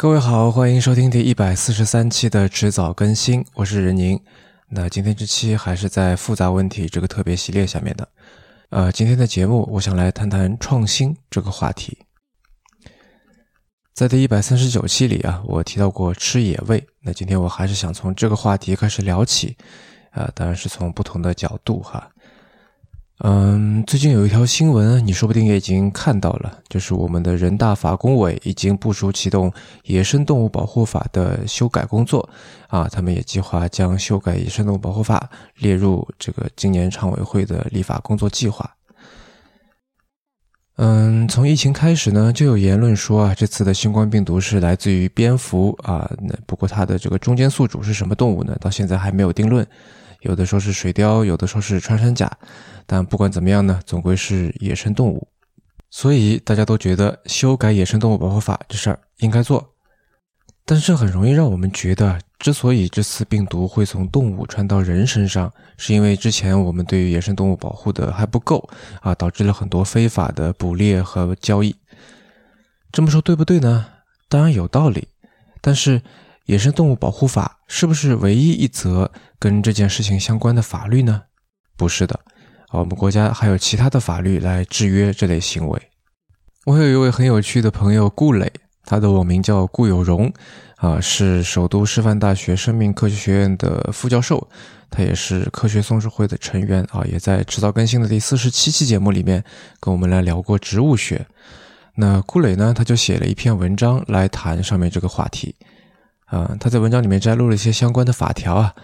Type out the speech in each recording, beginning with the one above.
各位好，欢迎收听第一百四十三期的迟早更新，我是任宁。那今天这期还是在复杂问题这个特别系列下面的。呃，今天的节目我想来谈谈创新这个话题。在第一百三十九期里啊，我提到过吃野味，那今天我还是想从这个话题开始聊起，啊，当然是从不同的角度哈。嗯，最近有一条新闻，你说不定也已经看到了，就是我们的人大法工委已经部署启动野生动物保护法的修改工作，啊，他们也计划将修改野生动物保护法列入这个今年常委会的立法工作计划。嗯，从疫情开始呢，就有言论说啊，这次的新冠病毒是来自于蝙蝠啊，那不过它的这个中间宿主是什么动物呢？到现在还没有定论。有的说是水貂，有的说是穿山甲，但不管怎么样呢，总归是野生动物，所以大家都觉得修改野生动物保护法这事儿应该做。但是很容易让我们觉得，之所以这次病毒会从动物传到人身上，是因为之前我们对于野生动物保护的还不够啊，导致了很多非法的捕猎和交易。这么说对不对呢？当然有道理，但是。野生动物保护法是不是唯一一则跟这件事情相关的法律呢？不是的，啊，我们国家还有其他的法律来制约这类行为。我有一位很有趣的朋友顾磊，他的网名叫顾有荣，啊，是首都师范大学生命科学学院的副教授，他也是科学松鼠会的成员，啊，也在迟早更新的第四十七期节目里面跟我们来聊过植物学。那顾磊呢，他就写了一篇文章来谈上面这个话题。啊，他在文章里面摘录了一些相关的法条啊。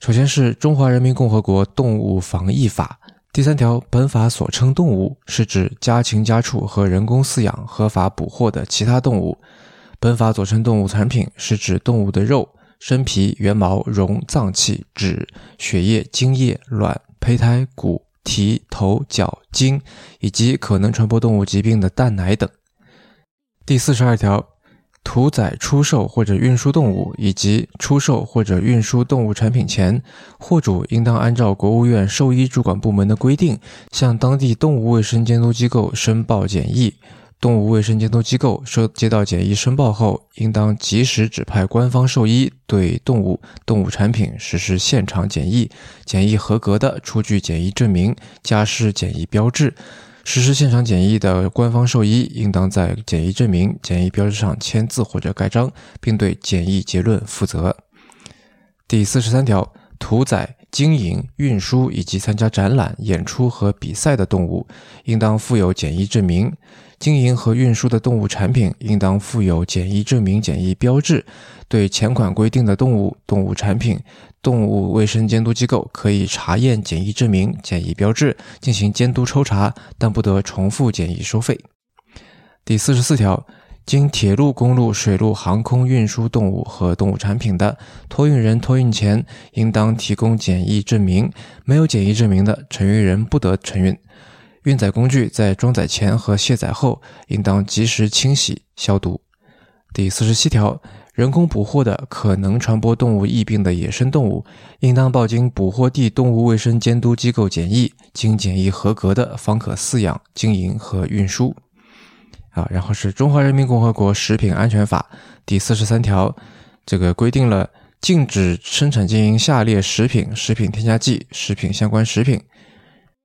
首先是《中华人民共和国动物防疫法》第三条，本法所称动物是指家禽家畜和人工饲养、合法捕获的其他动物。本法所称动物产品是指动物的肉、身皮、原毛、绒、脏器、脂、血液、精液、卵、胚胎、骨、蹄、头、脚、筋，以及可能传播动物疾病的蛋奶等。第四十二条。屠宰、出售或者运输动物，以及出售或者运输动物产品前，货主应当按照国务院兽医主管部门的规定，向当地动物卫生监督机构申报检疫。动物卫生监督机构收接到检疫申报后，应当及时指派官方兽医对动物、动物产品实施现场检疫，检疫合格的出具检疫证明，加施检疫标志。实施现场检疫的官方兽医应当在检疫证明、检疫标志上签字或者盖章，并对检疫结论负责。第四十三条，屠宰、经营、运输以及参加展览、演出和比赛的动物，应当附有检疫证明。经营和运输的动物产品应当附有检疫证明、检疫标志。对前款规定的动物、动物产品，动物卫生监督机构可以查验检疫证明、检疫标志，进行监督抽查，但不得重复检疫收费。第四十四条，经铁路、公路、水路、航空运输动物和动物产品的，托运人托运前应当提供检疫证明，没有检疫证明的，承运人不得承运。运载工具在装载前和卸载后，应当及时清洗消毒。第四十七条，人工捕获的可能传播动物疫病的野生动物，应当报经捕获地动物卫生监督机构检疫，经检疫合格的方可饲养、经营和运输。啊，然后是《中华人民共和国食品安全法》第四十三条，这个规定了禁止生产经营下列食品、食品添加剂、食品相关食品。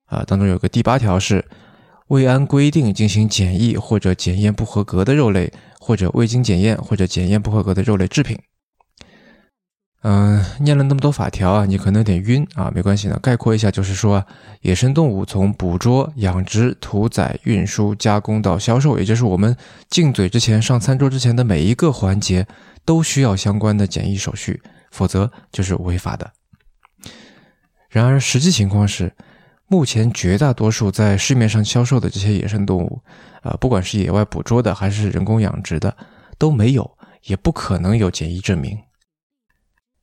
啊，当中有个第八条是，未按规定进行检疫或者检验不合格的肉类，或者未经检验或者检验不合格的肉类制品。嗯，念了那么多法条啊，你可能有点晕啊，没关系呢，概括一下就是说，野生动物从捕捉、养殖、屠宰、运输、加工到销售，也就是我们进嘴之前、上餐桌之前的每一个环节，都需要相关的检疫手续，否则就是违法的。然而，实际情况是。目前绝大多数在市面上销售的这些野生动物，啊，不管是野外捕捉的还是人工养殖的，都没有，也不可能有检疫证明。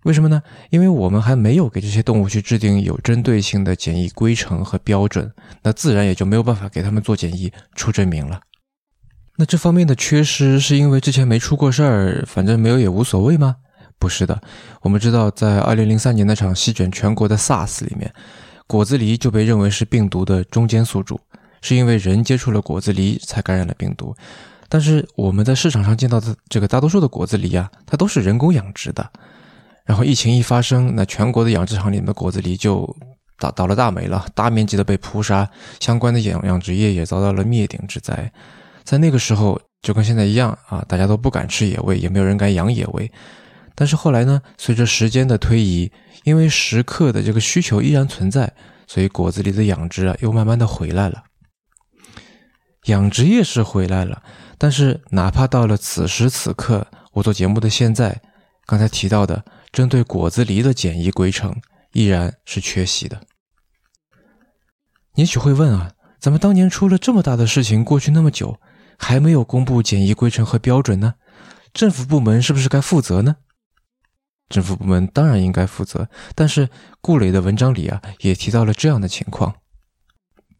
为什么呢？因为我们还没有给这些动物去制定有针对性的检疫规程和标准，那自然也就没有办法给他们做检疫出证明了。那这方面的缺失是因为之前没出过事儿，反正没有也无所谓吗？不是的，我们知道在二零零三年那场席卷全国的 SARS 里面。果子狸就被认为是病毒的中间宿主，是因为人接触了果子狸才感染了病毒。但是我们在市场上见到的这个大多数的果子狸啊，它都是人工养殖的。然后疫情一发生，那全国的养殖场里面的果子狸就倒倒了大霉了，大面积的被扑杀，相关的养养殖业也遭到了灭顶之灾。在那个时候，就跟现在一样啊，大家都不敢吃野味，也没有人敢养野味。但是后来呢，随着时间的推移，因为食客的这个需求依然存在，所以果子狸的养殖啊又慢慢的回来了。养殖业是回来了，但是哪怕到了此时此刻，我做节目的现在，刚才提到的针对果子狸的检疫规程依然是缺席的。也许会问啊，咱们当年出了这么大的事情，过去那么久，还没有公布检疫规程和标准呢？政府部门是不是该负责呢？政府部门当然应该负责，但是顾磊的文章里啊，也提到了这样的情况：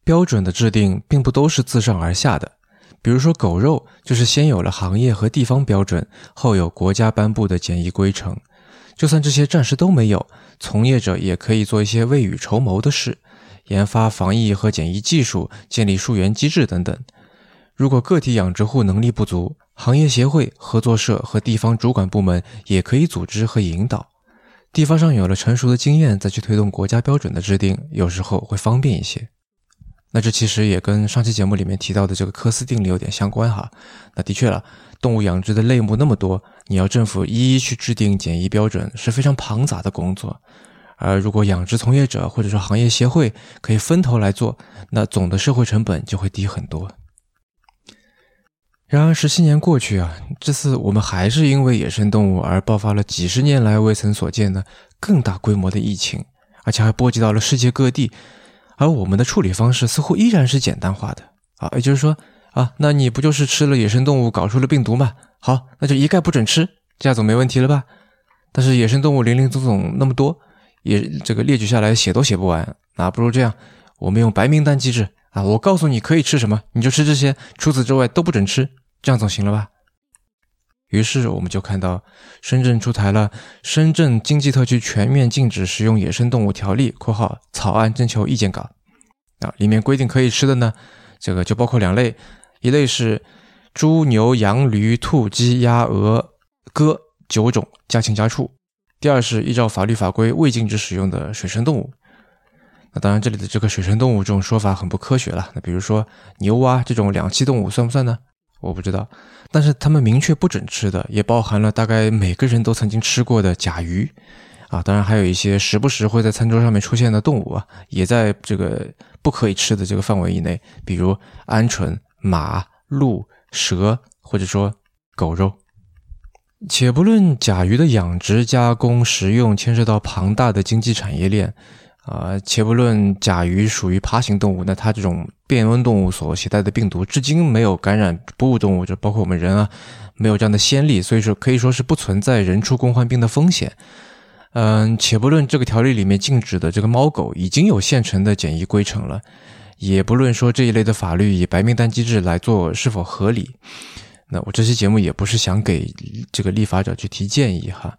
标准的制定并不都是自上而下的。比如说狗肉，就是先有了行业和地方标准，后有国家颁布的检疫规程。就算这些暂时都没有，从业者也可以做一些未雨绸缪的事，研发防疫和检疫技术，建立溯源机制等等。如果个体养殖户能力不足，行业协会、合作社和地方主管部门也可以组织和引导。地方上有了成熟的经验，再去推动国家标准的制定，有时候会方便一些。那这其实也跟上期节目里面提到的这个科斯定理有点相关哈。那的确了，动物养殖的类目那么多，你要政府一一去制定检疫标准是非常庞杂的工作。而如果养殖从业者或者说行业协会可以分头来做，那总的社会成本就会低很多。然而十七年过去啊，这次我们还是因为野生动物而爆发了几十年来未曾所见的更大规模的疫情，而且还波及到了世界各地。而我们的处理方式似乎依然是简单化的啊，也就是说啊，那你不就是吃了野生动物搞出了病毒吗？好，那就一概不准吃，这样总没问题了吧？但是野生动物林林总总那么多，也这个列举下来写都写不完，那不如这样，我们用白名单机制啊，我告诉你可以吃什么，你就吃这些，除此之外都不准吃。这样总行了吧？于是我们就看到深圳出台了《深圳经济特区全面禁止食用野生动物条例（括号草案征求意见稿）》啊，里面规定可以吃的呢，这个就包括两类，一类是猪、牛、羊、驴、兔、鸡、鸭、鹅、鸽九种家禽家畜；第二是依照法律法规未禁止使用的水生动物。那当然，这里的这个水生动物这种说法很不科学了。那比如说牛蛙这种两栖动物算不算呢？我不知道，但是他们明确不准吃的，也包含了大概每个人都曾经吃过的甲鱼，啊，当然还有一些时不时会在餐桌上面出现的动物啊，也在这个不可以吃的这个范围以内，比如鹌鹑、马、鹿、蛇，或者说狗肉。且不论甲鱼的养殖、加工、食用牵涉到庞大的经济产业链。啊，且不论甲鱼属于爬行动物，那它这种变温动物所携带的病毒，至今没有感染哺乳动物，就包括我们人啊，没有这样的先例，所以说可以说是不存在人畜共患病的风险。嗯，且不论这个条例里面禁止的这个猫狗已经有现成的检疫规程了，也不论说这一类的法律以白名单机制来做是否合理，那我这期节目也不是想给这个立法者去提建议哈，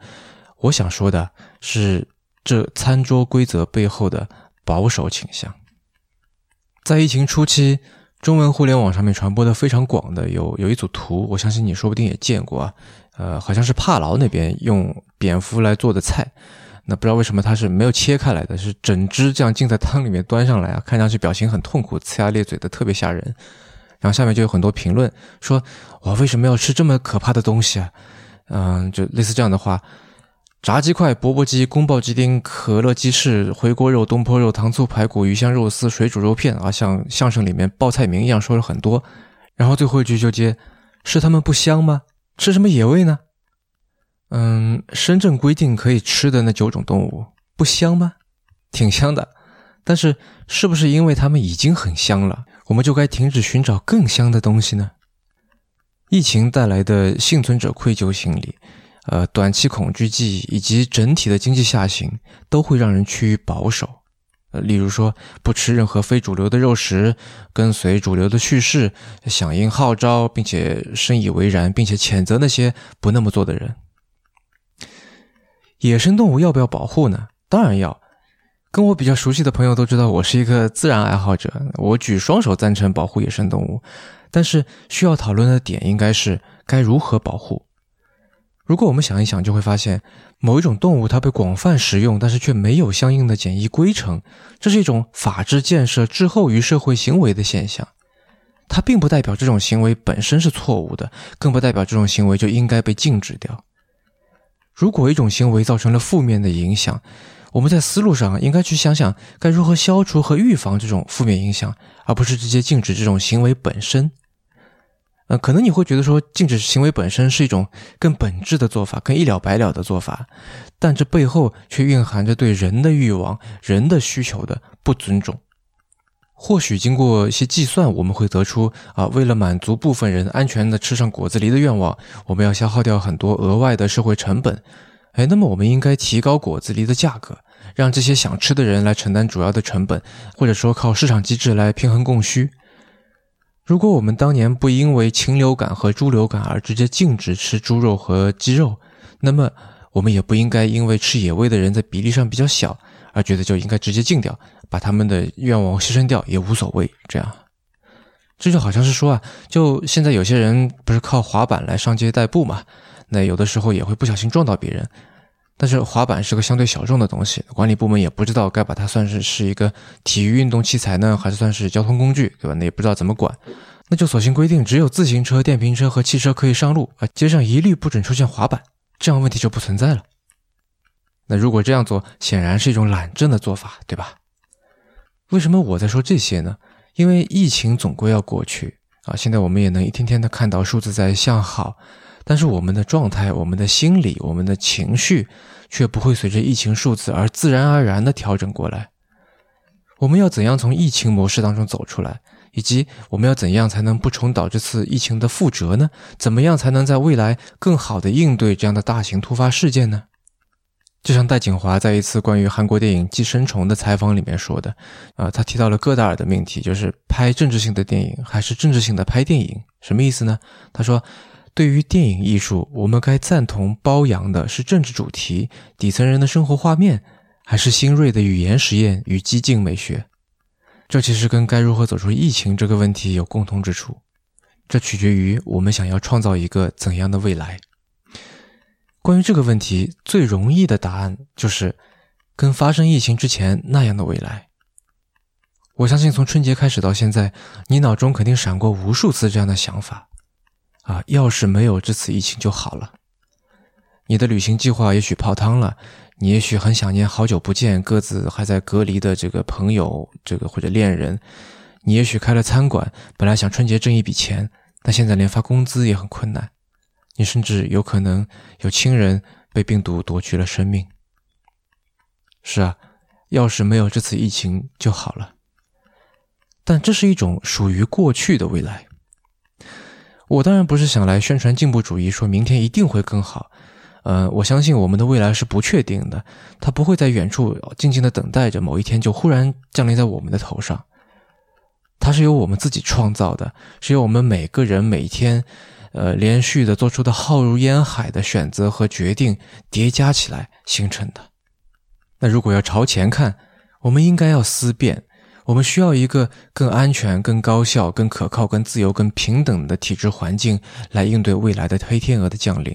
我想说的是。这餐桌规则背后的保守倾向，在疫情初期，中文互联网上面传播的非常广的有有一组图，我相信你说不定也见过啊。呃，好像是帕劳那边用蝙蝠来做的菜，那不知道为什么它是没有切开来的，是整只这样浸在汤里面端上来啊，看上去表情很痛苦，呲牙咧嘴的，特别吓人。然后下面就有很多评论说：“我为什么要吃这么可怕的东西啊？”嗯，就类似这样的话。炸鸡块、钵钵鸡、宫爆鸡丁、可乐鸡翅、回锅肉、东坡肉、糖醋排骨、鱼香肉丝、水煮肉片啊，像相声里面报菜名一样说了很多。然后最后一句就接：是他们不香吗？吃什么野味呢？嗯，深圳规定可以吃的那九种动物不香吗？挺香的，但是是不是因为它们已经很香了，我们就该停止寻找更香的东西呢？疫情带来的幸存者愧疚心理。呃，短期恐惧记忆以及整体的经济下行都会让人趋于保守。呃，例如说不吃任何非主流的肉食，跟随主流的叙事，响应号召，并且深以为然，并且谴责那些不那么做的人。野生动物要不要保护呢？当然要。跟我比较熟悉的朋友都知道，我是一个自然爱好者，我举双手赞成保护野生动物。但是需要讨论的点应该是该如何保护。如果我们想一想，就会发现某一种动物它被广泛食用，但是却没有相应的检疫规程，这是一种法治建设滞后于社会行为的现象。它并不代表这种行为本身是错误的，更不代表这种行为就应该被禁止掉。如果一种行为造成了负面的影响，我们在思路上应该去想想该如何消除和预防这种负面影响，而不是直接禁止这种行为本身。呃，可能你会觉得说禁止行为本身是一种更本质的做法，更一了百了的做法，但这背后却蕴含着对人的欲望、人的需求的不尊重。或许经过一些计算，我们会得出啊，为了满足部分人安全的吃上果子狸的愿望，我们要消耗掉很多额外的社会成本。哎，那么我们应该提高果子狸的价格，让这些想吃的人来承担主要的成本，或者说靠市场机制来平衡供需。如果我们当年不因为禽流感和猪流感而直接禁止吃猪肉和鸡肉，那么我们也不应该因为吃野味的人在比例上比较小而觉得就应该直接禁掉。把他们的愿望牺牲掉也无所谓，这样，这就好像是说啊，就现在有些人不是靠滑板来上街代步嘛，那有的时候也会不小心撞到别人，但是滑板是个相对小众的东西，管理部门也不知道该把它算是是一个体育运动器材呢，还是算是交通工具，对吧？那也不知道怎么管，那就索性规定只有自行车、电瓶车和汽车可以上路啊，街上一律不准出现滑板，这样问题就不存在了。那如果这样做，显然是一种懒政的做法，对吧？为什么我在说这些呢？因为疫情总归要过去啊！现在我们也能一天天的看到数字在向好，但是我们的状态、我们的心理、我们的情绪却不会随着疫情数字而自然而然的调整过来。我们要怎样从疫情模式当中走出来？以及我们要怎样才能不重蹈这次疫情的覆辙呢？怎么样才能在未来更好的应对这样的大型突发事件呢？就像戴锦华在一次关于韩国电影《寄生虫》的采访里面说的，啊，他提到了戈达尔的命题，就是拍政治性的电影还是政治性的拍电影？什么意思呢？他说，对于电影艺术，我们该赞同褒扬的是政治主题、底层人的生活画面，还是新锐的语言实验与激进美学？这其实跟该如何走出疫情这个问题有共通之处，这取决于我们想要创造一个怎样的未来。关于这个问题，最容易的答案就是跟发生疫情之前那样的未来。我相信从春节开始到现在，你脑中肯定闪过无数次这样的想法：啊，要是没有这次疫情就好了。你的旅行计划也许泡汤了，你也许很想念好久不见、各自还在隔离的这个朋友，这个或者恋人。你也许开了餐馆，本来想春节挣一笔钱，但现在连发工资也很困难。你甚至有可能有亲人被病毒夺去了生命。是啊，要是没有这次疫情就好了。但这是一种属于过去的未来。我当然不是想来宣传进步主义，说明天一定会更好。呃，我相信我们的未来是不确定的，它不会在远处静静的等待着某一天就忽然降临在我们的头上。它是由我们自己创造的，是由我们每个人每天。呃，连续的做出的浩如烟海的选择和决定叠加起来形成的。那如果要朝前看，我们应该要思辨，我们需要一个更安全、更高效、更可靠、更自由、更平等的体制环境来应对未来的黑天鹅的降临。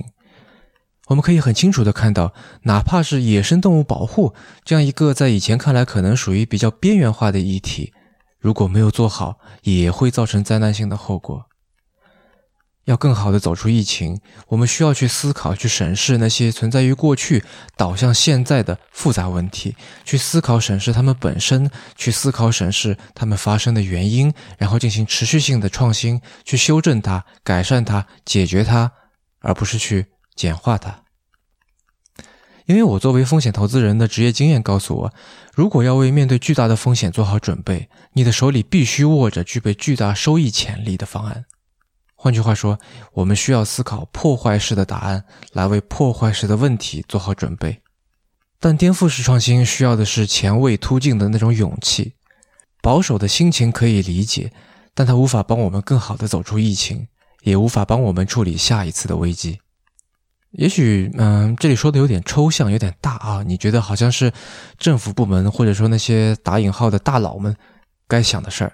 我们可以很清楚的看到，哪怕是野生动物保护这样一个在以前看来可能属于比较边缘化的议题，如果没有做好，也会造成灾难性的后果。要更好的走出疫情，我们需要去思考、去审视那些存在于过去、导向现在的复杂问题，去思考、审视它们本身，去思考、审视它们发生的原因，然后进行持续性的创新，去修正它、改善它、解决它，而不是去简化它。因为我作为风险投资人的职业经验告诉我，如果要为面对巨大的风险做好准备，你的手里必须握着具备巨大收益潜力的方案。换句话说，我们需要思考破坏式的答案，来为破坏式的问题做好准备。但颠覆式创新需要的是前卫突进的那种勇气。保守的心情可以理解，但它无法帮我们更好的走出疫情，也无法帮我们处理下一次的危机。也许，嗯，这里说的有点抽象，有点大啊。你觉得好像是政府部门或者说那些打引号的大佬们该想的事儿。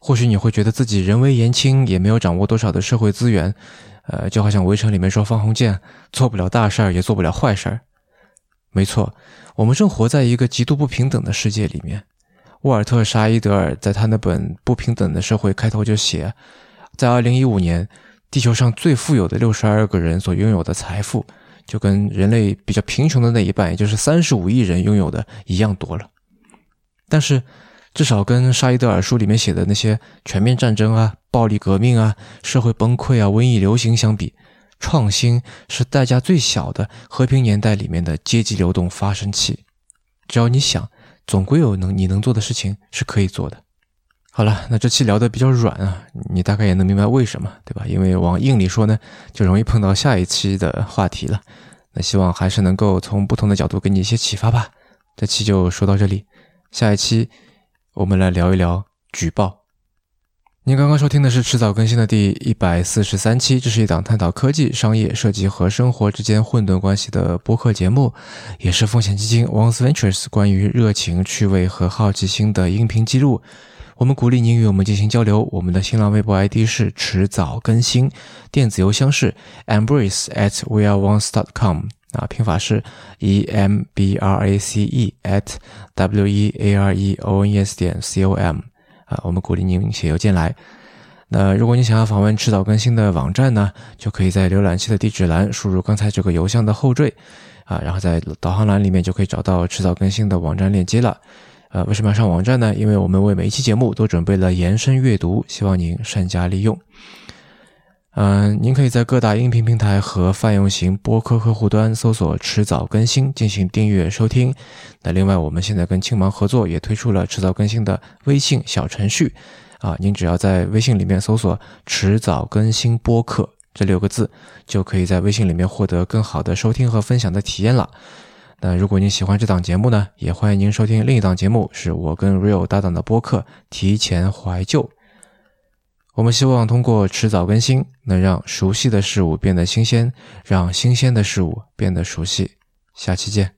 或许你会觉得自己人微言轻，也没有掌握多少的社会资源，呃，就好像《围城》里面说方鸿渐做不了大事儿，也做不了坏事儿。没错，我们正活在一个极度不平等的世界里面。沃尔特·沙伊德尔在他那本《不平等的社会》开头就写，在2015年，地球上最富有的62个人所拥有的财富，就跟人类比较贫穷的那一半，也就是35亿人拥有的一样多了。但是，至少跟沙伊德尔书里面写的那些全面战争啊、暴力革命啊、社会崩溃啊、瘟疫流行相比，创新是代价最小的和平年代里面的阶级流动发生器。只要你想，总归有能你能做的事情是可以做的。好了，那这期聊的比较软啊，你大概也能明白为什么，对吧？因为往硬里说呢，就容易碰到下一期的话题了。那希望还是能够从不同的角度给你一些启发吧。这期就说到这里，下一期。我们来聊一聊举报。您刚刚收听的是迟早更新的第一百四十三期，这是一档探讨科技、商业、设计和生活之间混沌关系的播客节目，也是风险基金 Once Ventures 关于热情、趣味和好奇心的音频记录。我们鼓励您与我们进行交流。我们的新浪微博 ID 是迟早更新，电子邮箱是 embrace at weareones dot com。啊，拼法是 e m b r a c e at w e a r e o n e s 点 c o m 啊，我们鼓励您写邮件来。那如果你想要访问迟早更新的网站呢，就可以在浏览器的地址栏输入刚才这个邮箱的后缀啊，然后在导航栏里面就可以找到迟早更新的网站链接了。呃，为什么要上网站呢？因为我们为每一期节目都准备了延伸阅读，希望您善加利用。嗯，您可以在各大音频平台和泛用型播客客户端搜索“迟早更新”进行订阅收听。那另外，我们现在跟青芒合作，也推出了迟早更新的微信小程序。啊，您只要在微信里面搜索“迟早更新播客”这六个字，就可以在微信里面获得更好的收听和分享的体验了。那如果您喜欢这档节目呢，也欢迎您收听另一档节目，是我跟 Real 搭档的播客《提前怀旧》。我们希望通过迟早更新，能让熟悉的事物变得新鲜，让新鲜的事物变得熟悉。下期见。